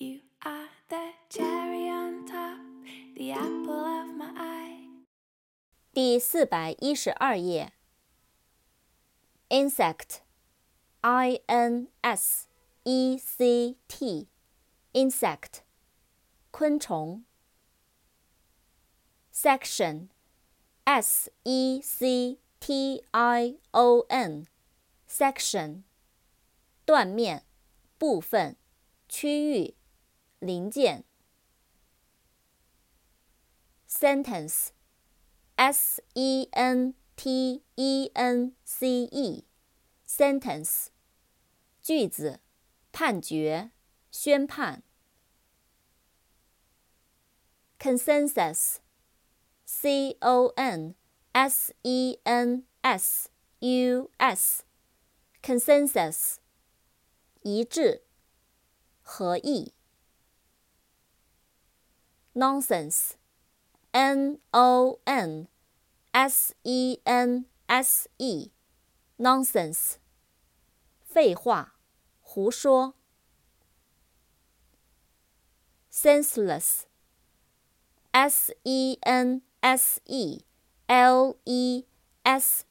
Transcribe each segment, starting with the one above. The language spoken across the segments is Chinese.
You are the cherry on top, the apple of my eye. 第四百一十二页。insect，i n s e c t，insect，昆虫。section，s e c t i o n，section，断面、部分、区域、 零件。sentence。S E N T E N C E，sentence，句子，判决，宣判。consensus，C O N S E N S U S，consensus，一致，合意。nonsense，N O N。S E N S E，nonsense，废话，胡说。senseless，S E N S E L E S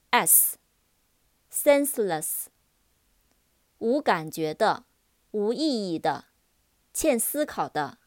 S，senseless，无感觉的，无意义的，欠思考的。